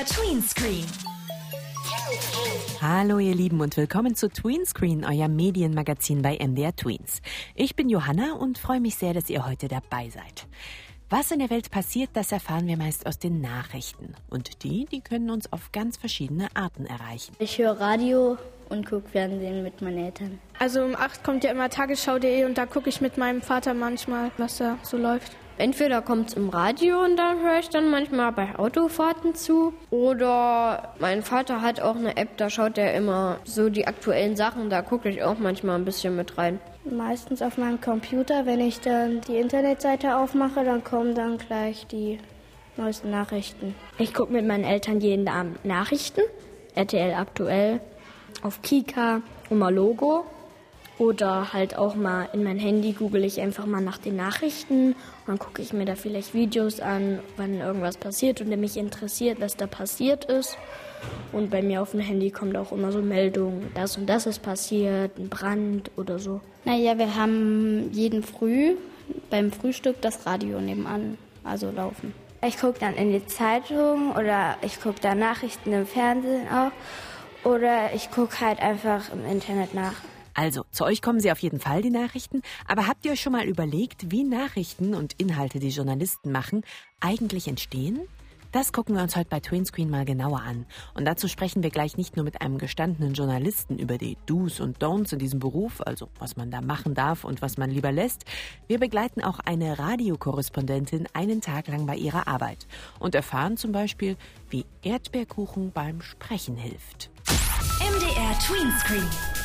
MDR Tweenscreen. Hallo ihr Lieben und willkommen zu Tweenscreen, euer Medienmagazin bei MDR Tweens. Ich bin Johanna und freue mich sehr, dass ihr heute dabei seid. Was in der Welt passiert, das erfahren wir meist aus den Nachrichten. Und die, die können uns auf ganz verschiedene Arten erreichen. Ich höre Radio und gucke Fernsehen mit meinen Eltern. Also um 8 kommt ja immer tagesschau.de und da gucke ich mit meinem Vater manchmal, was da so läuft. Entweder kommt es im Radio und da höre ich dann manchmal bei Autofahrten zu. Oder mein Vater hat auch eine App, da schaut er immer so die aktuellen Sachen. Da gucke ich auch manchmal ein bisschen mit rein. Meistens auf meinem Computer. Wenn ich dann die Internetseite aufmache, dann kommen dann gleich die neuesten Nachrichten. Ich gucke mit meinen Eltern jeden Abend Nachrichten. RTL aktuell, auf Kika, Oma Logo. Oder halt auch mal in mein Handy google ich einfach mal nach den Nachrichten dann gucke ich mir da vielleicht Videos an, wann irgendwas passiert und der mich interessiert, was da passiert ist. Und bei mir auf dem Handy kommt auch immer so Meldungen, das und das ist passiert, ein Brand oder so. Naja, wir haben jeden Früh beim Frühstück das Radio nebenan, also laufen. Ich gucke dann in die Zeitung oder ich gucke da Nachrichten im Fernsehen auch oder ich gucke halt einfach im Internet nach. Also, zu euch kommen sie auf jeden Fall, die Nachrichten. Aber habt ihr euch schon mal überlegt, wie Nachrichten und Inhalte, die Journalisten machen, eigentlich entstehen? Das gucken wir uns heute bei Twinscreen mal genauer an. Und dazu sprechen wir gleich nicht nur mit einem gestandenen Journalisten über die Do's und Don'ts in diesem Beruf, also was man da machen darf und was man lieber lässt. Wir begleiten auch eine Radiokorrespondentin einen Tag lang bei ihrer Arbeit und erfahren zum Beispiel, wie Erdbeerkuchen beim Sprechen hilft. MDR Tweenscreen.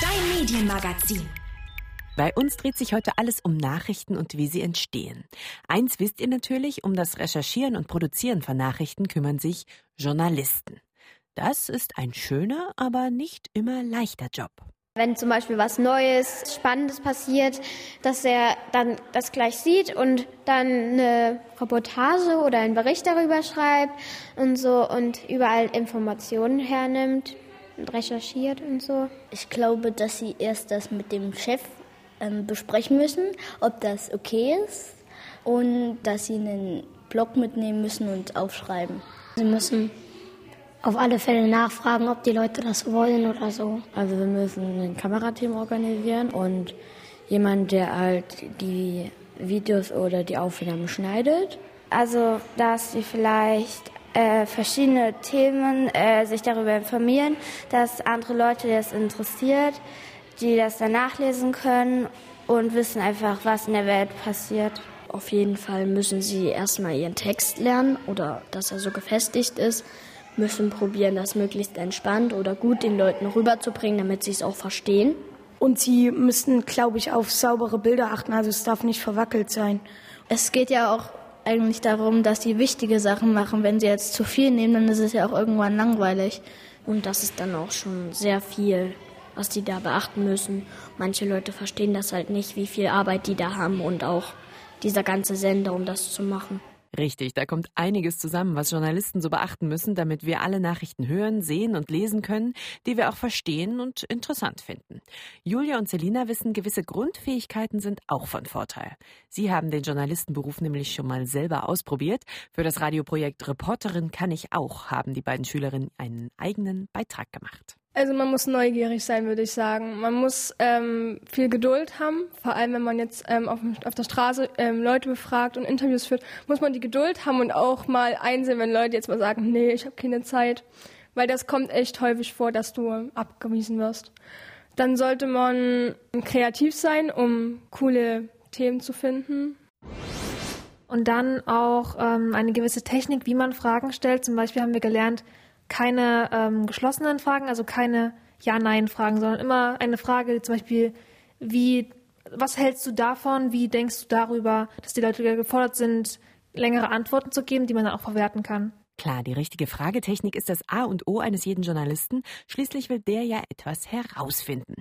Dein Medienmagazin. Bei uns dreht sich heute alles um Nachrichten und wie sie entstehen. Eins wisst ihr natürlich, um das Recherchieren und Produzieren von Nachrichten kümmern sich Journalisten. Das ist ein schöner, aber nicht immer leichter Job. Wenn zum Beispiel was Neues, Spannendes passiert, dass er dann das gleich sieht und dann eine Reportage oder einen Bericht darüber schreibt und so und überall Informationen hernimmt recherchiert und so. Ich glaube, dass sie erst das mit dem Chef ähm, besprechen müssen, ob das okay ist und dass sie einen Blog mitnehmen müssen und aufschreiben. Sie müssen auf alle Fälle nachfragen, ob die Leute das wollen oder so. Also wir müssen ein Kamerateam organisieren und jemand, der halt die Videos oder die Aufnahmen schneidet. Also, dass sie vielleicht äh, verschiedene Themen äh, sich darüber informieren, dass andere Leute das interessiert, die das dann nachlesen können und wissen einfach, was in der Welt passiert. Auf jeden Fall müssen sie erstmal ihren Text lernen oder dass er so gefestigt ist, müssen probieren, das möglichst entspannt oder gut den Leuten rüberzubringen, damit sie es auch verstehen. Und sie müssen, glaube ich, auf saubere Bilder achten, also es darf nicht verwackelt sein. Es geht ja auch eigentlich darum, dass sie wichtige Sachen machen. Wenn sie jetzt zu viel nehmen, dann ist es ja auch irgendwann langweilig. Und das ist dann auch schon sehr viel, was die da beachten müssen. Manche Leute verstehen das halt nicht, wie viel Arbeit die da haben und auch dieser ganze Sender, um das zu machen. Richtig, da kommt einiges zusammen, was Journalisten so beachten müssen, damit wir alle Nachrichten hören, sehen und lesen können, die wir auch verstehen und interessant finden. Julia und Selina wissen, gewisse Grundfähigkeiten sind auch von Vorteil. Sie haben den Journalistenberuf nämlich schon mal selber ausprobiert. Für das Radioprojekt Reporterin kann ich auch, haben die beiden Schülerinnen einen eigenen Beitrag gemacht. Also man muss neugierig sein, würde ich sagen. Man muss ähm, viel Geduld haben, vor allem wenn man jetzt ähm, auf, auf, der Straße ähm, Leute befragt und Interviews führt, muss man die Geduld haben und auch mal einsehen, wenn Leute jetzt mal sagen, nee, ich habe keine Zeit, weil das kommt echt häufig vor, dass du abgewiesen wirst. Dann sollte man kreativ sein, um coole Themen zu finden. Und dann auch ähm, eine gewisse Technik, wie man Fragen stellt. Zum Beispiel haben wir gelernt, keine ähm, geschlossenen Fragen, also keine Ja-Nein-Fragen, sondern immer eine Frage, zum Beispiel, wie, was hältst du davon, wie denkst du darüber, dass die Leute gefordert sind, längere Antworten zu geben, die man dann auch verwerten kann. Klar, die richtige Fragetechnik ist das A und O eines jeden Journalisten. Schließlich will der ja etwas herausfinden.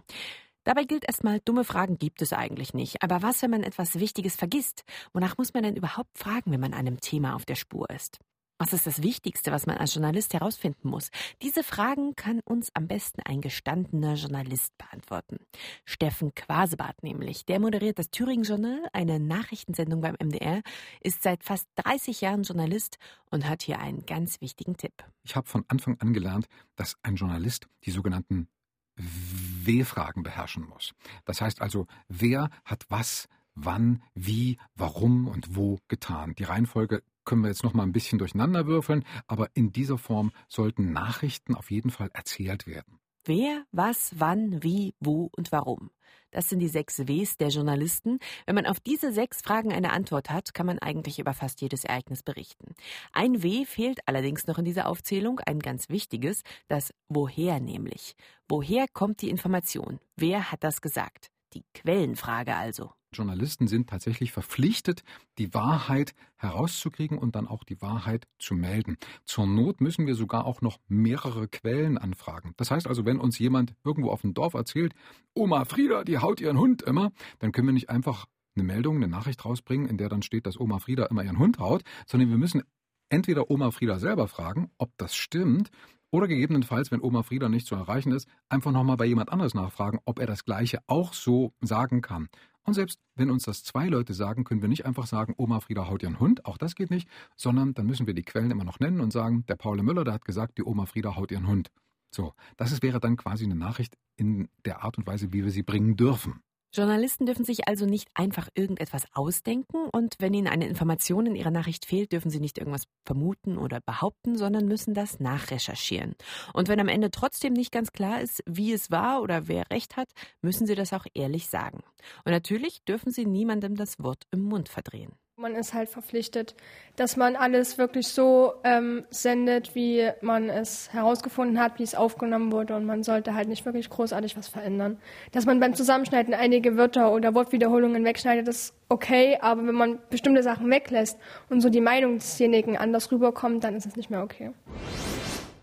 Dabei gilt erstmal, dumme Fragen gibt es eigentlich nicht. Aber was, wenn man etwas Wichtiges vergisst? Wonach muss man denn überhaupt fragen, wenn man einem Thema auf der Spur ist? Was ist das Wichtigste, was man als Journalist herausfinden muss? Diese Fragen kann uns am besten ein gestandener Journalist beantworten. Steffen Quasebart nämlich. Der moderiert das Thüringen Journal, eine Nachrichtensendung beim MDR, ist seit fast 30 Jahren Journalist und hat hier einen ganz wichtigen Tipp. Ich habe von Anfang an gelernt, dass ein Journalist die sogenannten W-Fragen beherrschen muss. Das heißt also, wer hat was wann, wie, warum und wo getan. Die Reihenfolge können wir jetzt noch mal ein bisschen durcheinander würfeln, aber in dieser Form sollten Nachrichten auf jeden Fall erzählt werden. Wer, was, wann, wie, wo und warum. Das sind die sechs Ws der Journalisten. Wenn man auf diese sechs Fragen eine Antwort hat, kann man eigentlich über fast jedes Ereignis berichten. Ein W fehlt allerdings noch in dieser Aufzählung, ein ganz wichtiges, das Woher nämlich. Woher kommt die Information? Wer hat das gesagt? Die Quellenfrage also. Journalisten sind tatsächlich verpflichtet, die Wahrheit herauszukriegen und dann auch die Wahrheit zu melden. Zur Not müssen wir sogar auch noch mehrere Quellen anfragen. Das heißt also, wenn uns jemand irgendwo auf dem Dorf erzählt, Oma Frieda, die haut ihren Hund immer, dann können wir nicht einfach eine Meldung, eine Nachricht rausbringen, in der dann steht, dass Oma Frieda immer ihren Hund haut, sondern wir müssen entweder Oma Frieda selber fragen, ob das stimmt, oder gegebenenfalls, wenn Oma Frieda nicht zu erreichen ist, einfach nochmal bei jemand anderes nachfragen, ob er das Gleiche auch so sagen kann. Und selbst wenn uns das zwei Leute sagen, können wir nicht einfach sagen, Oma Frieda haut ihren Hund, auch das geht nicht, sondern dann müssen wir die Quellen immer noch nennen und sagen, der Paul Müller, der hat gesagt, die Oma Frieda haut ihren Hund. So, das ist, wäre dann quasi eine Nachricht in der Art und Weise, wie wir sie bringen dürfen. Journalisten dürfen sich also nicht einfach irgendetwas ausdenken und wenn ihnen eine Information in ihrer Nachricht fehlt, dürfen sie nicht irgendwas vermuten oder behaupten, sondern müssen das nachrecherchieren. Und wenn am Ende trotzdem nicht ganz klar ist, wie es war oder wer recht hat, müssen sie das auch ehrlich sagen. Und natürlich dürfen sie niemandem das Wort im Mund verdrehen. Man ist halt verpflichtet, dass man alles wirklich so ähm, sendet, wie man es herausgefunden hat, wie es aufgenommen wurde. Und man sollte halt nicht wirklich großartig was verändern. Dass man beim Zusammenschneiden einige Wörter oder Wortwiederholungen wegschneidet, ist okay. Aber wenn man bestimmte Sachen weglässt und so die Meinung desjenigen anders rüberkommt, dann ist es nicht mehr okay.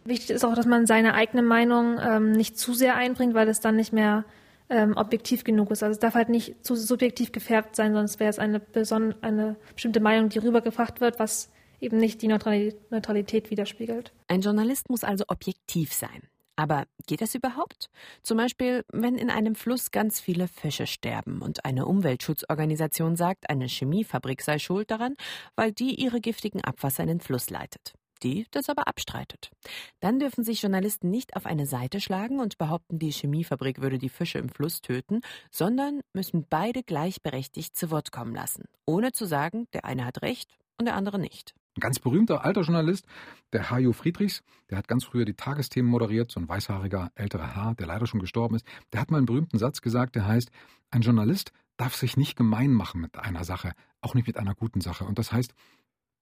Wichtig ist auch, dass man seine eigene Meinung ähm, nicht zu sehr einbringt, weil es dann nicht mehr ähm, objektiv genug ist. Also es darf halt nicht zu subjektiv gefärbt sein, sonst wäre es eine, eine bestimmte Meinung, die rübergebracht wird, was eben nicht die Neutralität widerspiegelt. Ein Journalist muss also objektiv sein. Aber geht das überhaupt? Zum Beispiel, wenn in einem Fluss ganz viele Fische sterben und eine Umweltschutzorganisation sagt, eine Chemiefabrik sei schuld daran, weil die ihre giftigen Abwasser in den Fluss leitet die das aber abstreitet. Dann dürfen sich Journalisten nicht auf eine Seite schlagen und behaupten, die Chemiefabrik würde die Fische im Fluss töten, sondern müssen beide gleichberechtigt zu Wort kommen lassen, ohne zu sagen, der eine hat recht und der andere nicht. Ein ganz berühmter alter Journalist, der Hajo Friedrichs, der hat ganz früher die Tagesthemen moderiert, so ein weißhaariger älterer Herr, der leider schon gestorben ist, der hat mal einen berühmten Satz gesagt, der heißt, ein Journalist darf sich nicht gemein machen mit einer Sache, auch nicht mit einer guten Sache. Und das heißt,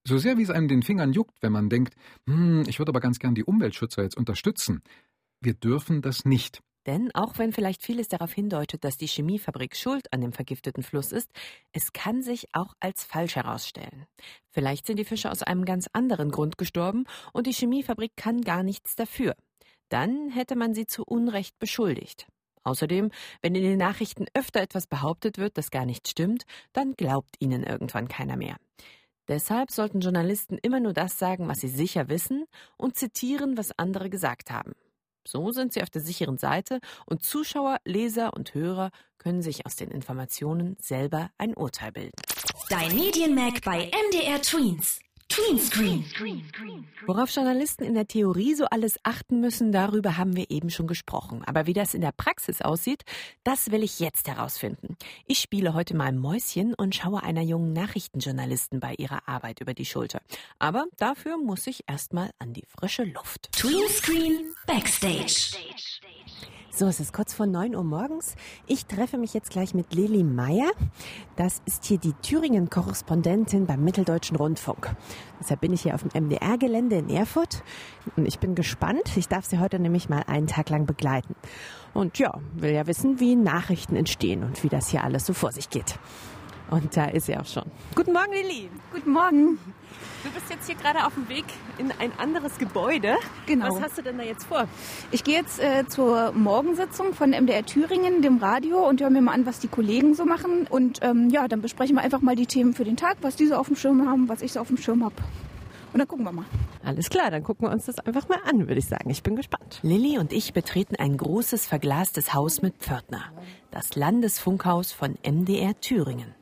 so sehr wie es einem den Fingern juckt, wenn man denkt, hm, ich würde aber ganz gern die Umweltschützer jetzt unterstützen, wir dürfen das nicht. Denn auch wenn vielleicht vieles darauf hindeutet, dass die Chemiefabrik schuld an dem vergifteten Fluss ist, es kann sich auch als falsch herausstellen. Vielleicht sind die Fische aus einem ganz anderen Grund gestorben und die Chemiefabrik kann gar nichts dafür. Dann hätte man sie zu Unrecht beschuldigt. Außerdem, wenn in den Nachrichten öfter etwas behauptet wird, das gar nicht stimmt, dann glaubt ihnen irgendwann keiner mehr. Deshalb sollten Journalisten immer nur das sagen, was sie sicher wissen und zitieren, was andere gesagt haben. So sind sie auf der sicheren Seite und Zuschauer, Leser und Hörer können sich aus den Informationen selber ein Urteil bilden. Dein Medienmag bei MDR Tweens. Tweenscreen. Worauf Journalisten in der Theorie so alles achten müssen, darüber haben wir eben schon gesprochen. Aber wie das in der Praxis aussieht, das will ich jetzt herausfinden. Ich spiele heute mal Mäuschen und schaue einer jungen Nachrichtenjournalistin bei ihrer Arbeit über die Schulter. Aber dafür muss ich erstmal an die frische Luft. Tweenscreen Backstage. So, es ist kurz vor 9 Uhr morgens. Ich treffe mich jetzt gleich mit Lili Meyer. Das ist hier die Thüringen-Korrespondentin beim Mitteldeutschen Rundfunk. Deshalb bin ich hier auf dem MDR-Gelände in Erfurt und ich bin gespannt. Ich darf Sie heute nämlich mal einen Tag lang begleiten. Und ja, will ja wissen, wie Nachrichten entstehen und wie das hier alles so vor sich geht. Und da ist sie auch schon. Guten Morgen, Lili. Guten Morgen. Du bist jetzt hier gerade auf dem Weg in ein anderes Gebäude. Genau. Was hast du denn da jetzt vor? Ich gehe jetzt äh, zur Morgensitzung von MDR Thüringen, dem Radio, und höre mir mal an, was die Kollegen so machen. Und ähm, ja, dann besprechen wir einfach mal die Themen für den Tag, was die so auf dem Schirm haben, was ich so auf dem Schirm habe. Und dann gucken wir mal. Alles klar, dann gucken wir uns das einfach mal an, würde ich sagen. Ich bin gespannt. Lilly und ich betreten ein großes verglastes Haus mit Pförtner. Das Landesfunkhaus von MDR Thüringen.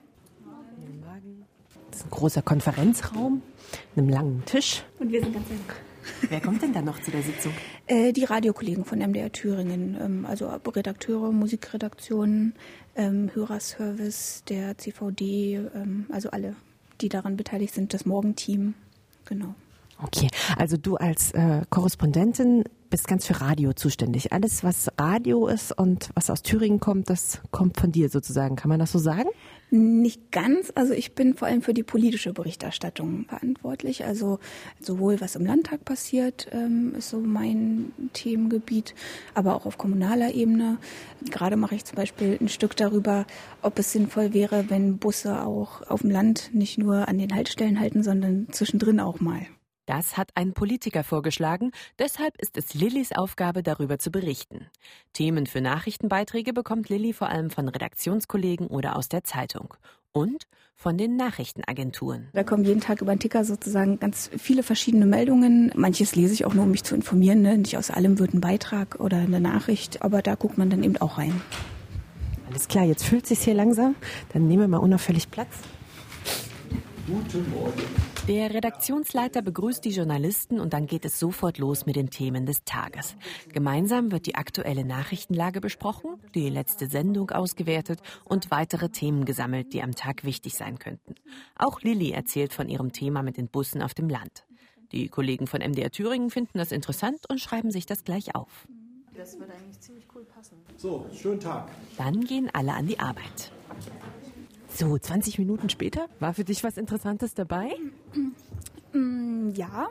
Das ist ein großer Konferenzraum, einem langen Tisch. Und wir sind ganz eng. Wer kommt denn da noch zu der Sitzung? Äh, die Radiokollegen von MDR Thüringen, ähm, also Redakteure, Musikredaktionen, ähm, Hörerservice, der CVD, ähm, also alle, die daran beteiligt sind, das Morgenteam. Genau. Okay, also du als äh, Korrespondentin bist ganz für Radio zuständig. Alles, was Radio ist und was aus Thüringen kommt, das kommt von dir sozusagen. Kann man das so sagen? Nicht ganz. Also ich bin vor allem für die politische Berichterstattung verantwortlich. Also sowohl was im Landtag passiert, ähm, ist so mein Themengebiet, aber auch auf kommunaler Ebene. Gerade mache ich zum Beispiel ein Stück darüber, ob es sinnvoll wäre, wenn Busse auch auf dem Land nicht nur an den Haltestellen halten, sondern zwischendrin auch mal. Das hat ein Politiker vorgeschlagen, deshalb ist es Lillys Aufgabe, darüber zu berichten. Themen für Nachrichtenbeiträge bekommt Lilly vor allem von Redaktionskollegen oder aus der Zeitung. Und von den Nachrichtenagenturen. Da kommen jeden Tag über den Ticker sozusagen ganz viele verschiedene Meldungen. Manches lese ich auch nur, um mich zu informieren. Ne? Nicht aus allem wird ein Beitrag oder eine Nachricht, aber da guckt man dann eben auch rein. Alles klar, jetzt fühlt sich hier langsam. Dann nehmen wir mal unauffällig Platz. Guten Morgen. Der Redaktionsleiter begrüßt die Journalisten und dann geht es sofort los mit den Themen des Tages. Gemeinsam wird die aktuelle Nachrichtenlage besprochen, die letzte Sendung ausgewertet und weitere Themen gesammelt, die am Tag wichtig sein könnten. Auch Lilly erzählt von ihrem Thema mit den Bussen auf dem Land. Die Kollegen von MDR Thüringen finden das interessant und schreiben sich das gleich auf. Das würde eigentlich ziemlich cool passen. So, schönen Tag. Dann gehen alle an die Arbeit. So, 20 Minuten später, war für dich was Interessantes dabei? Mm, ja,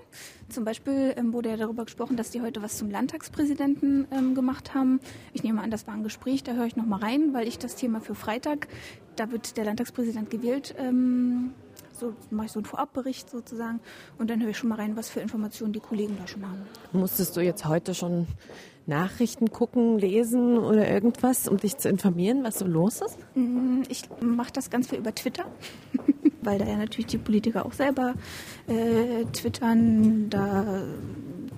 zum Beispiel ähm, wurde ja darüber gesprochen, dass die heute was zum Landtagspräsidenten ähm, gemacht haben. Ich nehme an, das war ein Gespräch, da höre ich noch mal rein, weil ich das Thema für Freitag, da wird der Landtagspräsident gewählt, ähm, so mache ich so einen Vorabbericht sozusagen und dann höre ich schon mal rein, was für Informationen die Kollegen da schon haben. Musstest du jetzt heute schon Nachrichten gucken, lesen oder irgendwas, um dich zu informieren, was so los ist? Mm, ich mache das ganz viel über Twitter, weil da ja natürlich die Politiker auch selber äh, twittern, da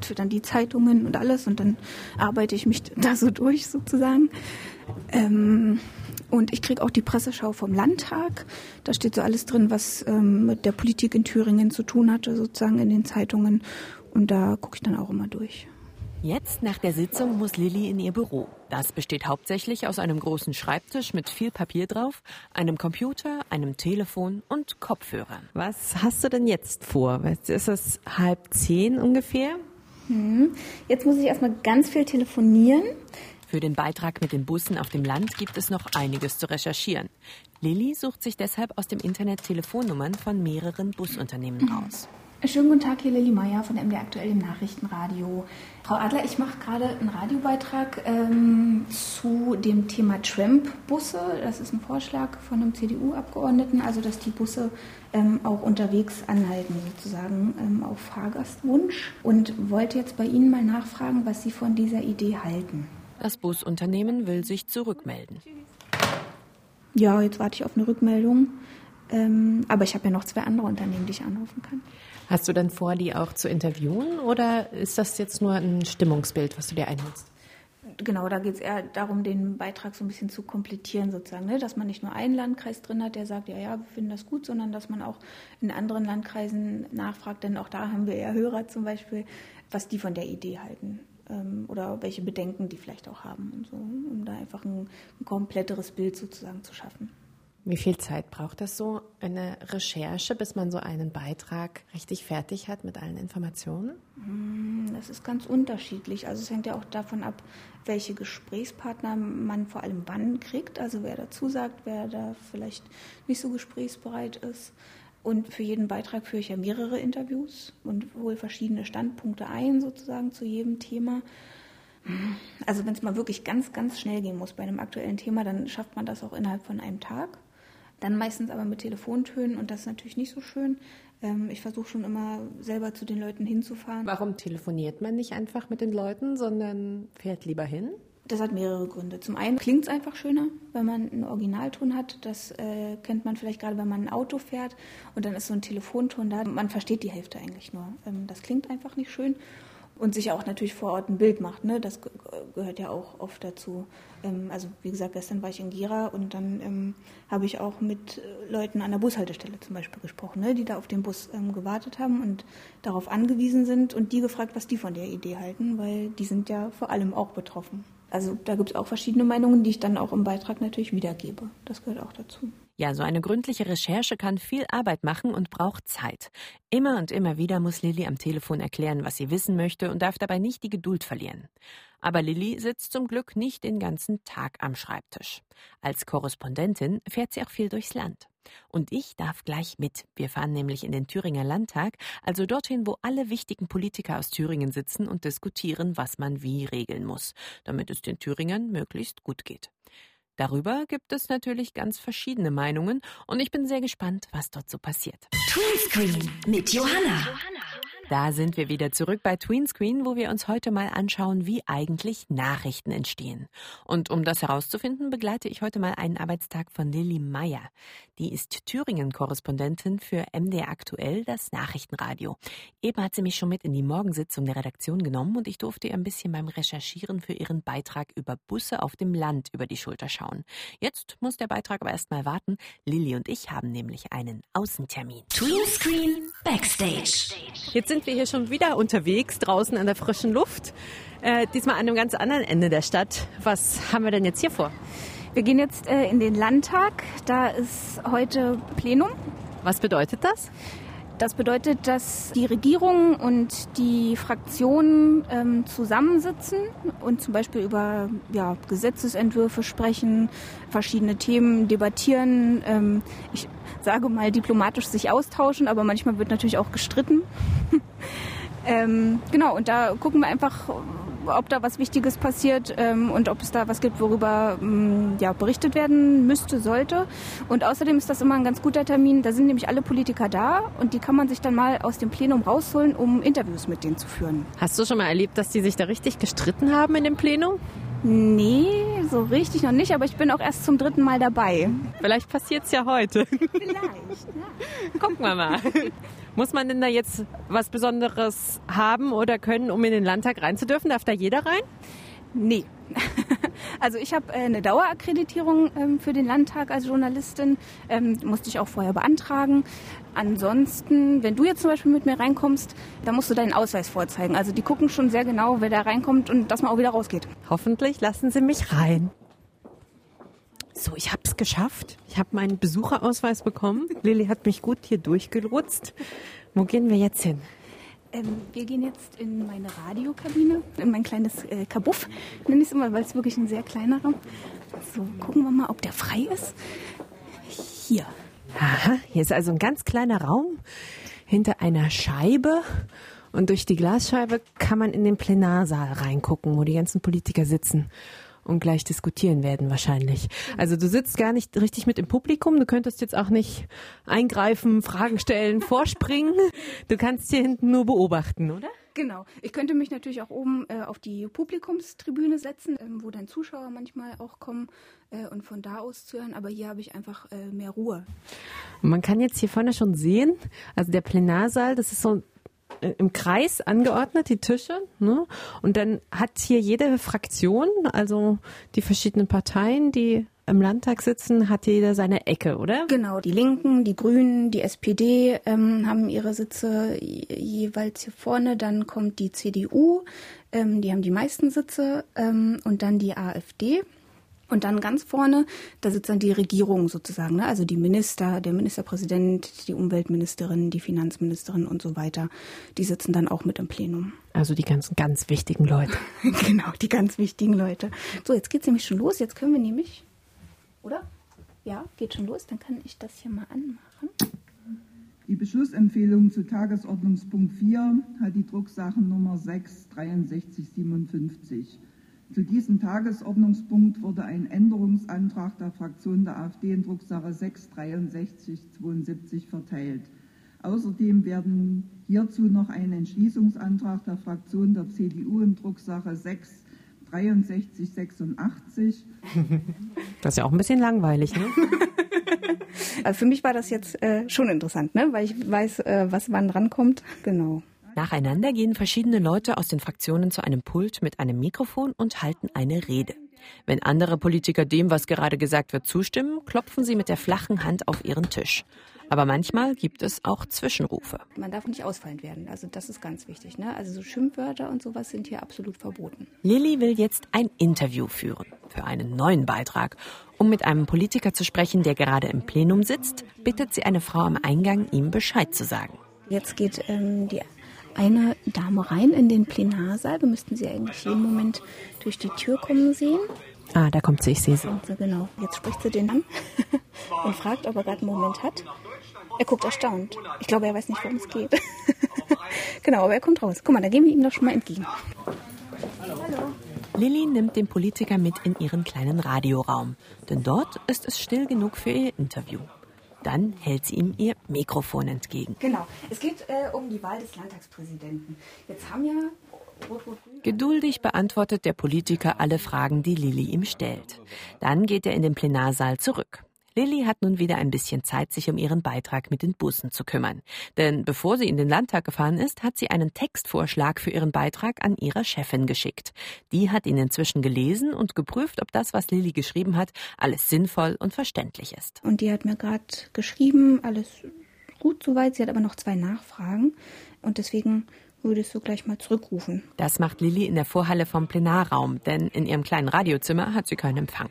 twittern die Zeitungen und alles und dann arbeite ich mich da so durch sozusagen. Ähm, und ich kriege auch die Presseschau vom Landtag. Da steht so alles drin, was ähm, mit der Politik in Thüringen zu tun hatte, sozusagen in den Zeitungen. Und da gucke ich dann auch immer durch. Jetzt nach der Sitzung muss Lilly in ihr Büro. Das besteht hauptsächlich aus einem großen Schreibtisch mit viel Papier drauf, einem Computer, einem Telefon und Kopfhörern. Was hast du denn jetzt vor? Ist es halb zehn ungefähr? Hm. Jetzt muss ich erstmal ganz viel telefonieren. Für den Beitrag mit den Bussen auf dem Land gibt es noch einiges zu recherchieren. Lilly sucht sich deshalb aus dem Internet Telefonnummern von mehreren Busunternehmen aus. Schönen guten Tag, hier Lilly Meyer von MD Aktuell im Nachrichtenradio. Frau Adler, ich mache gerade einen Radiobeitrag ähm, zu dem Thema Tramp-Busse. Das ist ein Vorschlag von einem CDU-Abgeordneten, also dass die Busse ähm, auch unterwegs anhalten, sozusagen ähm, auf Fahrgastwunsch. Und wollte jetzt bei Ihnen mal nachfragen, was Sie von dieser Idee halten. Das Busunternehmen will sich zurückmelden. Ja, jetzt warte ich auf eine Rückmeldung. Ähm, aber ich habe ja noch zwei andere Unternehmen, die ich anrufen kann. Hast du dann vor, die auch zu interviewen oder ist das jetzt nur ein Stimmungsbild, was du dir einholst? Genau, da geht es eher darum, den Beitrag so ein bisschen zu komplettieren, sozusagen, ne? dass man nicht nur einen Landkreis drin hat, der sagt, ja, ja, wir finden das gut, sondern dass man auch in anderen Landkreisen nachfragt, denn auch da haben wir eher Hörer zum Beispiel, was die von der Idee halten ähm, oder welche Bedenken die vielleicht auch haben und so, um da einfach ein, ein kompletteres Bild sozusagen zu schaffen. Wie viel Zeit braucht das so, eine Recherche, bis man so einen Beitrag richtig fertig hat mit allen Informationen? Mm, das ist ganz unterschiedlich. Also es hängt ja auch davon ab, welche Gesprächspartner man vor allem wann kriegt. Also wer dazu sagt, wer da vielleicht nicht so gesprächsbereit ist. Und für jeden Beitrag führe ich ja mehrere Interviews und hole verschiedene Standpunkte ein, sozusagen zu jedem Thema. Also wenn es mal wirklich ganz, ganz schnell gehen muss bei einem aktuellen Thema, dann schafft man das auch innerhalb von einem Tag. Dann meistens aber mit Telefontönen und das ist natürlich nicht so schön. Ähm, ich versuche schon immer selber zu den Leuten hinzufahren. Warum telefoniert man nicht einfach mit den Leuten, sondern fährt lieber hin? Das hat mehrere Gründe. Zum einen klingt es einfach schöner, wenn man einen Originalton hat. Das äh, kennt man vielleicht gerade, wenn man ein Auto fährt und dann ist so ein Telefonton da. Man versteht die Hälfte eigentlich nur. Ähm, das klingt einfach nicht schön und sich auch natürlich vor Ort ein Bild macht. Ne? Das gehört ja auch oft dazu. Ähm, also wie gesagt, gestern war ich in Gera und dann ähm, habe ich auch mit äh, Leuten an der Bushaltestelle zum Beispiel gesprochen, ne? die da auf den Bus ähm, gewartet haben und darauf angewiesen sind und die gefragt, was die von der Idee halten, weil die sind ja vor allem auch betroffen. Also da gibt es auch verschiedene Meinungen, die ich dann auch im Beitrag natürlich wiedergebe. Das gehört auch dazu. Ja, so eine gründliche Recherche kann viel Arbeit machen und braucht Zeit. Immer und immer wieder muss Lilly am Telefon erklären, was sie wissen möchte und darf dabei nicht die Geduld verlieren. Aber Lilly sitzt zum Glück nicht den ganzen Tag am Schreibtisch. Als Korrespondentin fährt sie auch viel durchs Land. Und ich darf gleich mit. Wir fahren nämlich in den Thüringer Landtag, also dorthin, wo alle wichtigen Politiker aus Thüringen sitzen und diskutieren, was man wie regeln muss, damit es den Thüringern möglichst gut geht. Darüber gibt es natürlich ganz verschiedene Meinungen und ich bin sehr gespannt, was dort so passiert. Tweenscreen mit Johanna. Da sind wir wieder zurück bei Tweenscreen, wo wir uns heute mal anschauen, wie eigentlich Nachrichten entstehen. Und um das herauszufinden, begleite ich heute mal einen Arbeitstag von Lilly Meyer. Die ist Thüringen-Korrespondentin für MDR Aktuell, das Nachrichtenradio. Eben hat sie mich schon mit in die Morgensitzung der Redaktion genommen und ich durfte ihr ein bisschen beim Recherchieren für ihren Beitrag über Busse auf dem Land über die Schulter schauen. Jetzt muss der Beitrag aber erst mal warten. Lilly und ich haben nämlich einen Außentermin. Tweenscreen Backstage. Jetzt sind wir hier schon wieder unterwegs, draußen an der frischen Luft. Äh, diesmal an einem ganz anderen Ende der Stadt. Was haben wir denn jetzt hier vor? Wir gehen jetzt äh, in den Landtag. Da ist heute Plenum. Was bedeutet das? Das bedeutet, dass die Regierung und die Fraktionen ähm, zusammensitzen und zum Beispiel über ja, Gesetzesentwürfe sprechen, verschiedene Themen debattieren. Ähm, ich sage mal diplomatisch sich austauschen, aber manchmal wird natürlich auch gestritten. ähm, genau, und da gucken wir einfach, ob da was Wichtiges passiert ähm, und ob es da was gibt, worüber ähm, ja, berichtet werden müsste, sollte. Und außerdem ist das immer ein ganz guter Termin. Da sind nämlich alle Politiker da und die kann man sich dann mal aus dem Plenum rausholen, um Interviews mit denen zu führen. Hast du schon mal erlebt, dass die sich da richtig gestritten haben in dem Plenum? Nee, so richtig noch nicht, aber ich bin auch erst zum dritten Mal dabei. Vielleicht passiert es ja heute. Vielleicht, ja. Gucken wir mal. Muss man denn da jetzt was Besonderes haben oder können, um in den Landtag reinzudürfen? Darf da jeder rein? Nee. Also ich habe äh, eine Dauerakkreditierung ähm, für den Landtag als Journalistin, ähm, musste ich auch vorher beantragen. Ansonsten, wenn du jetzt zum Beispiel mit mir reinkommst, dann musst du deinen Ausweis vorzeigen. Also die gucken schon sehr genau, wer da reinkommt und dass man auch wieder rausgeht. Hoffentlich lassen sie mich rein. So, ich habe es geschafft. Ich habe meinen Besucherausweis bekommen. Lilly hat mich gut hier durchgelotst. Wo gehen wir jetzt hin? Ähm, wir gehen jetzt in meine Radiokabine, in mein kleines äh, Kabuff, nenne ich es immer, weil es wirklich ein sehr kleiner Raum. So, gucken wir mal, ob der frei ist. Hier. Aha, hier ist also ein ganz kleiner Raum hinter einer Scheibe. Und durch die Glasscheibe kann man in den Plenarsaal reingucken, wo die ganzen Politiker sitzen und gleich diskutieren werden wahrscheinlich. Also du sitzt gar nicht richtig mit im Publikum, du könntest jetzt auch nicht eingreifen, Fragen stellen, vorspringen. Du kannst hier hinten nur beobachten, oder? Genau. Ich könnte mich natürlich auch oben äh, auf die Publikumstribüne setzen, ähm, wo dann Zuschauer manchmal auch kommen äh, und von da aus zuhören. Aber hier habe ich einfach äh, mehr Ruhe. Man kann jetzt hier vorne schon sehen, also der Plenarsaal, das ist so im Kreis angeordnet, die Tische. Ne? Und dann hat hier jede Fraktion, also die verschiedenen Parteien, die im Landtag sitzen, hat jeder seine Ecke, oder? Genau, die Linken, die Grünen, die SPD ähm, haben ihre Sitze jeweils hier vorne. Dann kommt die CDU, ähm, die haben die meisten Sitze ähm, und dann die AfD. Und dann ganz vorne, da sitzt dann die Regierung sozusagen, ne? also die Minister, der Ministerpräsident, die Umweltministerin, die Finanzministerin und so weiter. Die sitzen dann auch mit im Plenum. Also die ganzen ganz wichtigen Leute. genau, die ganz wichtigen Leute. So, jetzt geht's nämlich schon los. Jetzt können wir nämlich, oder? Ja, geht schon los. Dann kann ich das hier mal anmachen. Die Beschlussempfehlung zu Tagesordnungspunkt 4 hat die Drucksachennummer 6 6357. Zu diesem Tagesordnungspunkt wurde ein Änderungsantrag der Fraktion der AfD in Drucksache 6 6372 verteilt. Außerdem werden hierzu noch ein Entschließungsantrag der Fraktion der CDU in Drucksache 6 6386. Das ist ja auch ein bisschen langweilig, ne? also für mich war das jetzt äh, schon interessant, ne? weil ich weiß, äh, was wann rankommt. Genau. Nacheinander gehen verschiedene Leute aus den Fraktionen zu einem Pult mit einem Mikrofon und halten eine Rede. Wenn andere Politiker dem, was gerade gesagt wird, zustimmen, klopfen sie mit der flachen Hand auf ihren Tisch. Aber manchmal gibt es auch Zwischenrufe. Man darf nicht ausfallend werden. Also das ist ganz wichtig. Ne? Also so Schimpfwörter und sowas sind hier absolut verboten. Lilly will jetzt ein Interview führen für einen neuen Beitrag. Um mit einem Politiker zu sprechen, der gerade im Plenum sitzt, bittet sie eine Frau am Eingang, ihm Bescheid zu sagen. Jetzt geht ähm, die eine Dame rein in den Plenarsaal. Wir müssten sie eigentlich jeden Moment durch die Tür kommen sehen. Ah, da kommt sie, ich sehe sie. Genau. Jetzt spricht sie den an und fragt, ob er gerade einen Moment hat. Er guckt erstaunt. Ich glaube, er weiß nicht, worum es geht. genau, aber er kommt raus. Guck mal, da gehen wir ihm doch schon mal entgegen. Hallo. Lilly nimmt den Politiker mit in ihren kleinen Radioraum, denn dort ist es still genug für ihr Interview. Dann hält sie ihm ihr Mikrofon entgegen. Genau, es geht äh, um die Wahl des Landtagspräsidenten. Jetzt haben ja Geduldig beantwortet der Politiker alle Fragen, die Lilly ihm stellt. Dann geht er in den Plenarsaal zurück. Lilly hat nun wieder ein bisschen Zeit, sich um ihren Beitrag mit den Bussen zu kümmern. Denn bevor sie in den Landtag gefahren ist, hat sie einen Textvorschlag für ihren Beitrag an ihrer Chefin geschickt. Die hat ihn inzwischen gelesen und geprüft, ob das, was Lilly geschrieben hat, alles sinnvoll und verständlich ist. Und die hat mir gerade geschrieben, alles gut soweit. Sie hat aber noch zwei Nachfragen. Und deswegen würdest du gleich mal zurückrufen. Das macht Lilly in der Vorhalle vom Plenarraum, denn in ihrem kleinen Radiozimmer hat sie keinen Empfang.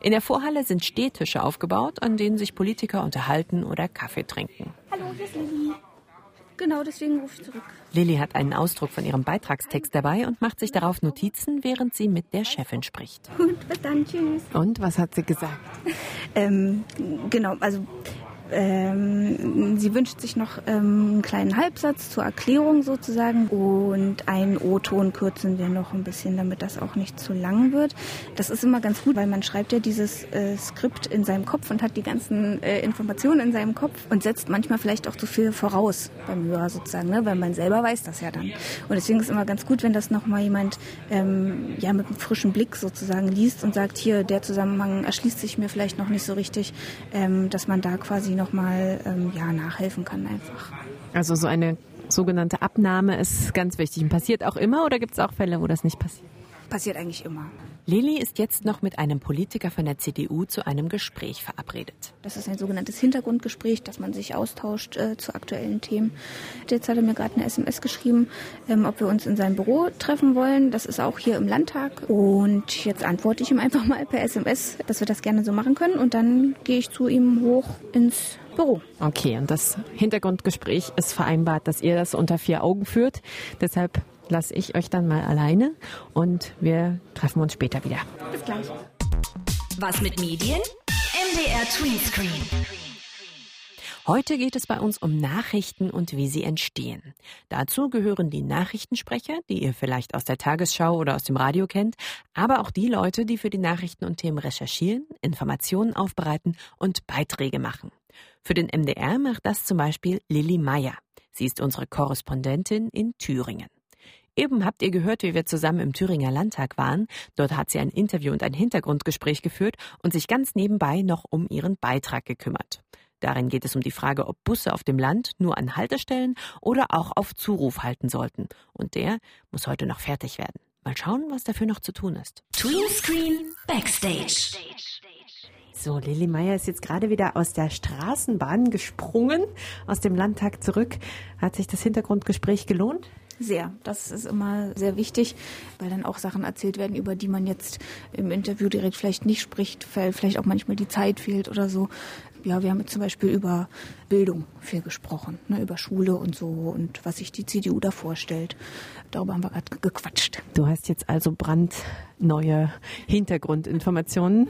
In der Vorhalle sind Stehtische aufgebaut, an denen sich Politiker unterhalten oder Kaffee trinken. Hallo, hier ist Lilly. Genau, deswegen rufe ich zurück. Lilly hat einen Ausdruck von ihrem Beitragstext dabei und macht sich darauf Notizen, während sie mit der Chefin spricht. Gut, bis dann, tschüss. Und was hat sie gesagt? ähm, genau, also ähm, sie wünscht sich noch ähm, einen kleinen Halbsatz zur Erklärung sozusagen und einen O-Ton kürzen wir noch ein bisschen, damit das auch nicht zu lang wird. Das ist immer ganz gut, weil man schreibt ja dieses äh, Skript in seinem Kopf und hat die ganzen äh, Informationen in seinem Kopf und setzt manchmal vielleicht auch zu viel voraus beim Hörer sozusagen, ne? weil man selber weiß das ja dann. Und deswegen ist immer ganz gut, wenn das nochmal jemand ähm, ja mit einem frischen Blick sozusagen liest und sagt, hier, der Zusammenhang erschließt sich mir vielleicht noch nicht so richtig, ähm, dass man da quasi noch nochmal ähm, ja, nachhelfen kann einfach. Also so eine sogenannte Abnahme ist ganz wichtig. Und passiert auch immer oder gibt es auch Fälle, wo das nicht passiert? Passiert eigentlich immer. Lili ist jetzt noch mit einem Politiker von der CDU zu einem Gespräch verabredet. Das ist ein sogenanntes Hintergrundgespräch, dass man sich austauscht äh, zu aktuellen Themen. Jetzt hat er mir gerade eine SMS geschrieben, ähm, ob wir uns in seinem Büro treffen wollen. Das ist auch hier im Landtag. Und jetzt antworte ich ihm einfach mal per SMS, dass wir das gerne so machen können. Und dann gehe ich zu ihm hoch ins Büro. Okay, und das Hintergrundgespräch ist vereinbart, dass ihr das unter vier Augen führt. Deshalb lasse ich euch dann mal alleine und wir treffen uns später wieder. Bis gleich. Was mit Medien? MDR Tweenscreen. Heute geht es bei uns um Nachrichten und wie sie entstehen. Dazu gehören die Nachrichtensprecher, die ihr vielleicht aus der Tagesschau oder aus dem Radio kennt, aber auch die Leute, die für die Nachrichten und Themen recherchieren, Informationen aufbereiten und Beiträge machen. Für den MDR macht das zum Beispiel Lilly Meyer. Sie ist unsere Korrespondentin in Thüringen. Eben habt ihr gehört, wie wir zusammen im Thüringer Landtag waren. Dort hat sie ein Interview und ein Hintergrundgespräch geführt und sich ganz nebenbei noch um ihren Beitrag gekümmert. Darin geht es um die Frage, ob Busse auf dem Land nur an Haltestellen oder auch auf Zuruf halten sollten. Und der muss heute noch fertig werden. Mal schauen, was dafür noch zu tun ist. Tweenscreen Backstage. So, Lilly Meyer ist jetzt gerade wieder aus der Straßenbahn gesprungen, aus dem Landtag zurück. Hat sich das Hintergrundgespräch gelohnt? Sehr. Das ist immer sehr wichtig, weil dann auch Sachen erzählt werden, über die man jetzt im Interview direkt vielleicht nicht spricht, weil vielleicht auch manchmal die Zeit fehlt oder so. Ja, wir haben jetzt zum Beispiel über Bildung viel gesprochen, ne, über Schule und so und was sich die CDU da vorstellt. Darüber haben wir gerade gequatscht. Du hast jetzt also brandneue Hintergrundinformationen.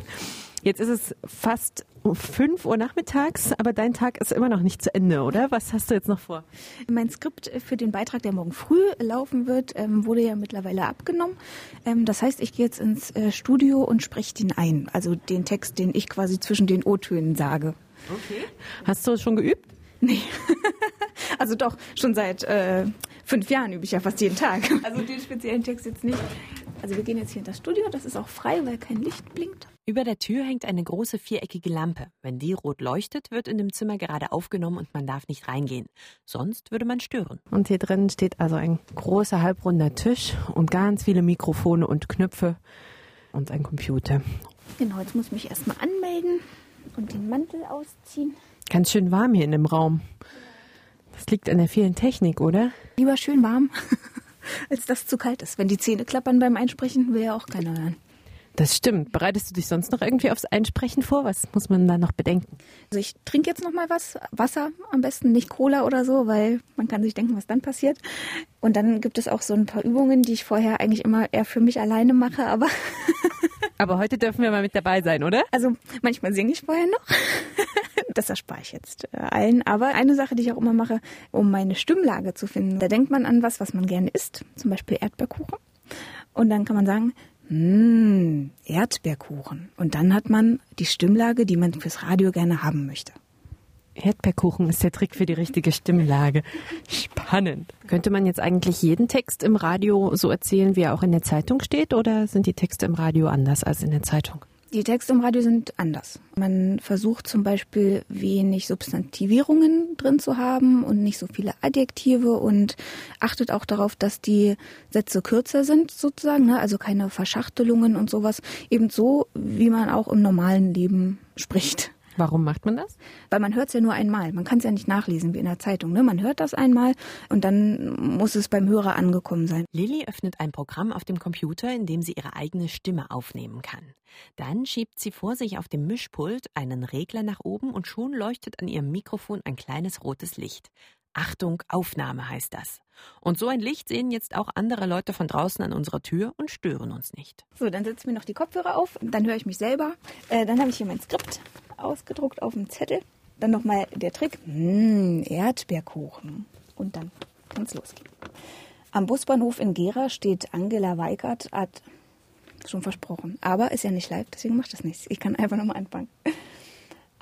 Jetzt ist es fast um 5 Uhr nachmittags, aber dein Tag ist immer noch nicht zu Ende, oder? Was hast du jetzt noch vor? Mein Skript für den Beitrag, der morgen früh laufen wird, ähm, wurde ja mittlerweile abgenommen. Ähm, das heißt, ich gehe jetzt ins äh, Studio und spreche den ein. Also den Text, den ich quasi zwischen den O-Tönen sage. Okay. Hast du schon geübt? Nee. also doch, schon seit äh, fünf Jahren übe ich ja fast jeden Tag. Also den speziellen Text jetzt nicht. Also wir gehen jetzt hier in das Studio, das ist auch frei, weil kein Licht blinkt. Über der Tür hängt eine große viereckige Lampe. Wenn die rot leuchtet, wird in dem Zimmer gerade aufgenommen und man darf nicht reingehen. Sonst würde man stören. Und hier drin steht also ein großer halbrunder Tisch und ganz viele Mikrofone und Knöpfe und ein Computer. Genau, jetzt muss ich mich erstmal anmelden und den Mantel ausziehen. Ganz schön warm hier in dem Raum. Das liegt an der vielen Technik, oder? Lieber schön warm, als dass zu kalt ist. Wenn die Zähne klappern beim Einsprechen, will ja auch keiner hören. Das stimmt. Bereitest du dich sonst noch irgendwie aufs Einsprechen vor? Was muss man da noch bedenken? Also ich trinke jetzt noch mal was, Wasser am besten, nicht Cola oder so, weil man kann sich denken, was dann passiert. Und dann gibt es auch so ein paar Übungen, die ich vorher eigentlich immer eher für mich alleine mache, aber Aber heute dürfen wir mal mit dabei sein, oder? Also manchmal singe ich vorher noch. Das erspare ich jetzt äh, allen. Aber eine Sache, die ich auch immer mache, um meine Stimmlage zu finden, da denkt man an was, was man gerne isst, zum Beispiel Erdbeerkuchen. Und dann kann man sagen, Mmh, Erdbeerkuchen. Und dann hat man die Stimmlage, die man fürs Radio gerne haben möchte. Erdbeerkuchen ist der Trick für die richtige Stimmlage. Spannend. Könnte man jetzt eigentlich jeden Text im Radio so erzählen, wie er auch in der Zeitung steht, oder sind die Texte im Radio anders als in der Zeitung? Die Texte im Radio sind anders. Man versucht zum Beispiel wenig Substantivierungen drin zu haben und nicht so viele Adjektive und achtet auch darauf, dass die Sätze kürzer sind sozusagen, ne? also keine Verschachtelungen und sowas. Eben so, wie man auch im normalen Leben spricht. Warum macht man das? Weil man hört es ja nur einmal. Man kann es ja nicht nachlesen wie in der Zeitung. Ne? Man hört das einmal und dann muss es beim Hörer angekommen sein. Lilly öffnet ein Programm auf dem Computer, in dem sie ihre eigene Stimme aufnehmen kann. Dann schiebt sie vor sich auf dem Mischpult einen Regler nach oben und schon leuchtet an ihrem Mikrofon ein kleines rotes Licht. Achtung, Aufnahme heißt das. Und so ein Licht sehen jetzt auch andere Leute von draußen an unserer Tür und stören uns nicht. So, dann setze ich mir noch die Kopfhörer auf, dann höre ich mich selber. Äh, dann habe ich hier mein Skript ausgedruckt auf dem Zettel. Dann nochmal der Trick. Mmh, Erdbeerkuchen. Und dann kann es losgehen. Am Busbahnhof in Gera steht Angela Weigert, hat schon versprochen. Aber ist ja nicht live, deswegen macht das nichts. Ich kann einfach nochmal anfangen.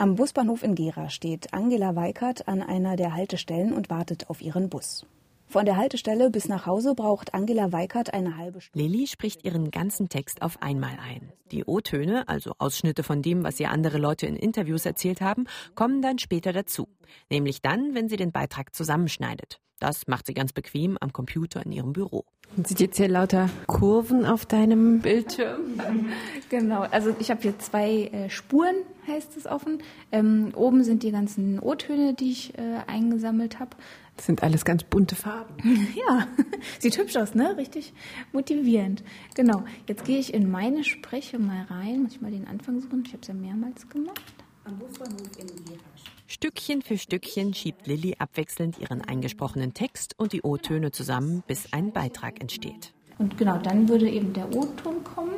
Am Busbahnhof in Gera steht Angela Weikert an einer der Haltestellen und wartet auf ihren Bus. Von der Haltestelle bis nach Hause braucht Angela Weikert eine halbe Stunde. Lilly spricht ihren ganzen Text auf einmal ein. Die O-Töne, also Ausschnitte von dem, was ihr andere Leute in Interviews erzählt haben, kommen dann später dazu. Nämlich dann, wenn sie den Beitrag zusammenschneidet. Das macht sie ganz bequem am Computer in ihrem Büro. Man sieht jetzt hier lauter Kurven auf deinem Bildschirm. Genau, also ich habe hier zwei äh, Spuren, heißt es offen. Ähm, oben sind die ganzen O-Töne, die ich äh, eingesammelt habe. Das sind alles ganz bunte Farben. ja, sieht hübsch aus, ne? Richtig motivierend. Genau, jetzt gehe ich in meine Spreche mal rein. Muss ich mal den Anfang suchen? Ich habe es ja mehrmals gemacht. Am Busbahnhof in Gerasch. Stückchen für Stückchen schiebt Lilly abwechselnd ihren eingesprochenen Text und die O-Töne zusammen, bis ein Beitrag entsteht. Und genau, dann würde eben der O-Ton kommen.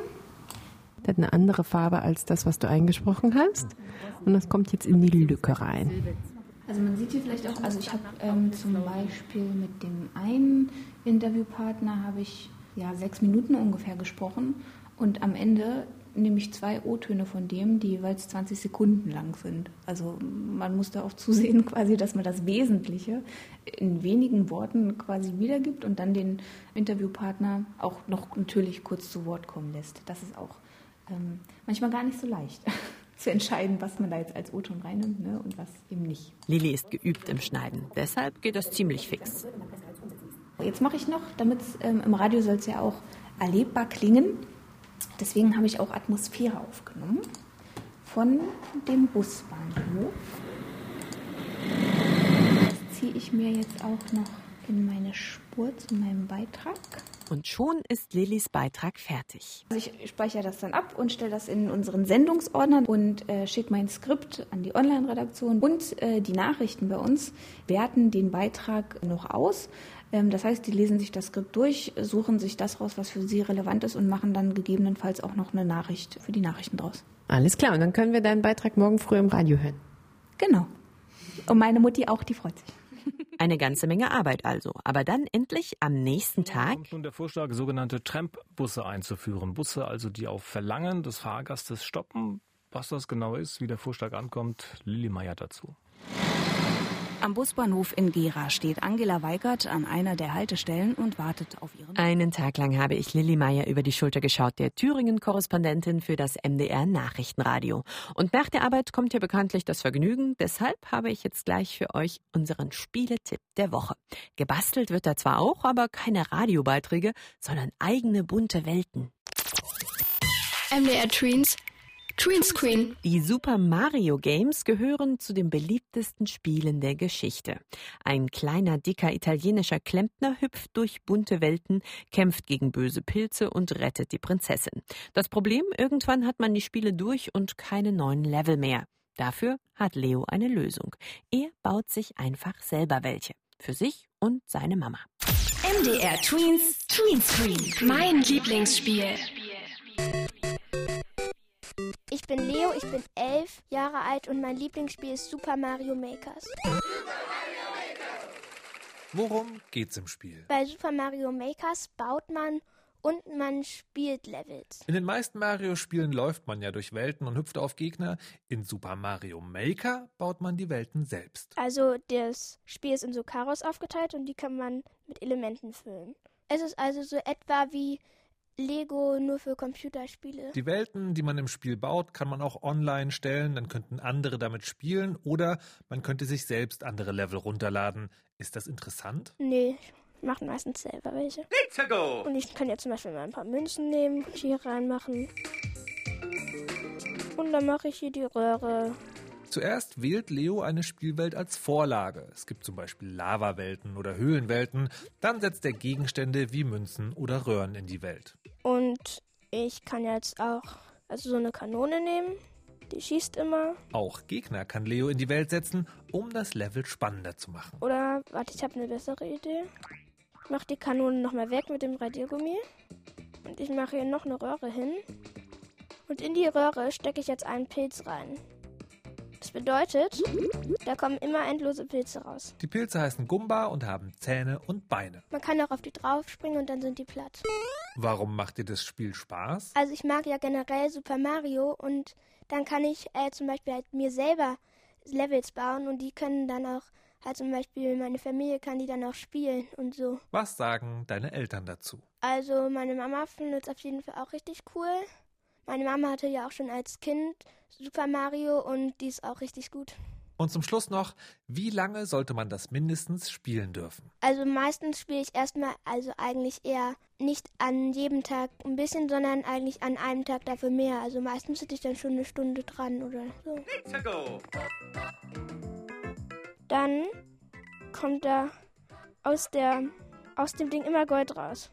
Der hat eine andere Farbe als das, was du eingesprochen hast. Und das kommt jetzt in die Lücke rein. Also man sieht hier vielleicht auch, also ich habe ähm, zum Beispiel mit dem einen Interviewpartner habe ich ja sechs Minuten ungefähr gesprochen und am Ende nehme ich zwei O-Töne von dem, die jeweils 20 Sekunden lang sind. Also man muss da auch zusehen, quasi, dass man das Wesentliche in wenigen Worten quasi wiedergibt und dann den Interviewpartner auch noch natürlich kurz zu Wort kommen lässt. Das ist auch ähm, manchmal gar nicht so leicht zu entscheiden, was man da jetzt als O-Ton reinnimmt ne, und was eben nicht. Lilly ist geübt im Schneiden, deshalb geht das ziemlich fix. Jetzt mache ich noch, damit ähm, im Radio soll es ja auch erlebbar klingen. Deswegen habe ich auch Atmosphäre aufgenommen von dem Busbahnhof. Das ziehe ich mir jetzt auch noch in meine Spur zu meinem Beitrag. Und schon ist Lillys Beitrag fertig. Also ich speichere das dann ab und stelle das in unseren Sendungsordner und äh, schicke mein Skript an die Online-Redaktion. Und äh, die Nachrichten bei uns werten den Beitrag noch aus. Ähm, das heißt, die lesen sich das Skript durch, suchen sich das raus, was für sie relevant ist und machen dann gegebenenfalls auch noch eine Nachricht für die Nachrichten draus. Alles klar, und dann können wir deinen Beitrag morgen früh im Radio hören. Genau. Und meine Mutti auch, die freut sich. Eine ganze Menge Arbeit also. Aber dann endlich am nächsten Tag. Kommt nun der Vorschlag, sogenannte Tramp-Busse einzuführen. Busse also, die auf Verlangen des Fahrgastes stoppen. Was das genau ist, wie der Vorschlag ankommt, Lilly Meyer dazu. Am Busbahnhof in Gera steht Angela Weigert an einer der Haltestellen und wartet auf ihren. Einen Tag lang habe ich Lilly Meyer über die Schulter geschaut, der Thüringen-Korrespondentin für das MDR Nachrichtenradio. Und nach der Arbeit kommt ja bekanntlich das Vergnügen. Deshalb habe ich jetzt gleich für euch unseren Spieletipp der Woche. Gebastelt wird da zwar auch, aber keine Radiobeiträge, sondern eigene bunte Welten. MDR Tweens Greenscreen. Die Super Mario Games gehören zu den beliebtesten Spielen der Geschichte. Ein kleiner, dicker italienischer Klempner hüpft durch bunte Welten, kämpft gegen böse Pilze und rettet die Prinzessin. Das Problem, irgendwann hat man die Spiele durch und keine neuen Level mehr. Dafür hat Leo eine Lösung. Er baut sich einfach selber welche. Für sich und seine Mama. MDR Tweens Tweenscreen. Mein Lieblingsspiel. Ich bin Leo, ich bin elf Jahre alt und mein Lieblingsspiel ist Super Mario Makers. Worum geht's im Spiel? Bei Super Mario Makers baut man und man spielt Levels. In den meisten Mario-Spielen läuft man ja durch Welten und hüpft auf Gegner. In Super Mario Maker baut man die Welten selbst. Also das Spiel ist in so Karos aufgeteilt und die kann man mit Elementen füllen. Es ist also so etwa wie Lego nur für Computerspiele. Die Welten, die man im Spiel baut, kann man auch online stellen, dann könnten andere damit spielen oder man könnte sich selbst andere Level runterladen. Ist das interessant? Nee, ich mache meistens selber welche. Let's go! Und ich kann jetzt zum Beispiel mal ein paar Münzen nehmen, hier reinmachen. Und dann mache ich hier die Röhre. Zuerst wählt Leo eine Spielwelt als Vorlage. Es gibt zum Beispiel Lavawelten oder Höhlenwelten. Dann setzt er Gegenstände wie Münzen oder Röhren in die Welt. Und ich kann jetzt auch also so eine Kanone nehmen. Die schießt immer. Auch Gegner kann Leo in die Welt setzen, um das Level spannender zu machen. Oder, warte, ich habe eine bessere Idee. Ich mache die Kanone nochmal weg mit dem Radiergummi. Und ich mache hier noch eine Röhre hin. Und in die Röhre stecke ich jetzt einen Pilz rein. Das bedeutet, da kommen immer endlose Pilze raus. Die Pilze heißen Gumba und haben Zähne und Beine. Man kann auch auf die draufspringen und dann sind die platt. Warum macht dir das Spiel Spaß? Also ich mag ja generell Super Mario und dann kann ich äh, zum Beispiel halt mir selber Levels bauen und die können dann auch halt zum Beispiel meine Familie kann die dann auch spielen und so. Was sagen deine Eltern dazu? Also meine Mama findet es auf jeden Fall auch richtig cool. Meine Mama hatte ja auch schon als Kind Super Mario und die ist auch richtig gut. Und zum Schluss noch, wie lange sollte man das mindestens spielen dürfen? Also meistens spiele ich erstmal, also eigentlich eher nicht an jedem Tag ein bisschen, sondern eigentlich an einem Tag dafür mehr. Also meistens sitze ich dann schon eine Stunde dran oder so. Let's go! Dann kommt da aus, der, aus dem Ding immer Gold raus.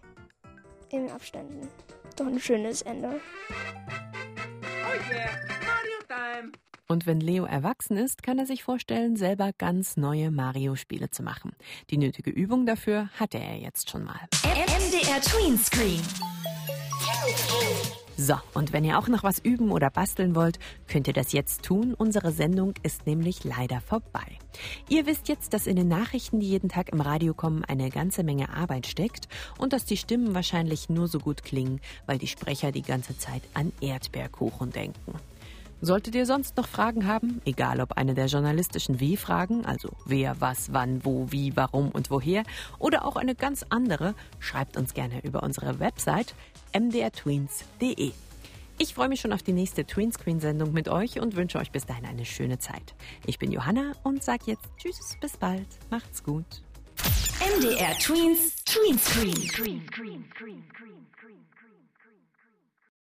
In Abständen. Doch ein schönes Ende. Oh yeah, Mario Time! Und wenn Leo erwachsen ist, kann er sich vorstellen, selber ganz neue Mario-Spiele zu machen. Die nötige Übung dafür hatte er jetzt schon mal. MDR Tweenscreen. So, und wenn ihr auch noch was üben oder basteln wollt, könnt ihr das jetzt tun. Unsere Sendung ist nämlich leider vorbei. Ihr wisst jetzt, dass in den Nachrichten, die jeden Tag im Radio kommen, eine ganze Menge Arbeit steckt und dass die Stimmen wahrscheinlich nur so gut klingen, weil die Sprecher die ganze Zeit an Erdbeerkuchen denken. Solltet ihr sonst noch Fragen haben, egal ob eine der journalistischen Wie-Fragen, also wer, was, wann, wo, wie, warum und woher, oder auch eine ganz andere, schreibt uns gerne über unsere Website mdrtweens.de. Ich freue mich schon auf die nächste Tweenscreen-Sendung mit euch und wünsche euch bis dahin eine schöne Zeit. Ich bin Johanna und sage jetzt Tschüss, bis bald, macht's gut. MDR Tweens Tweenscreen.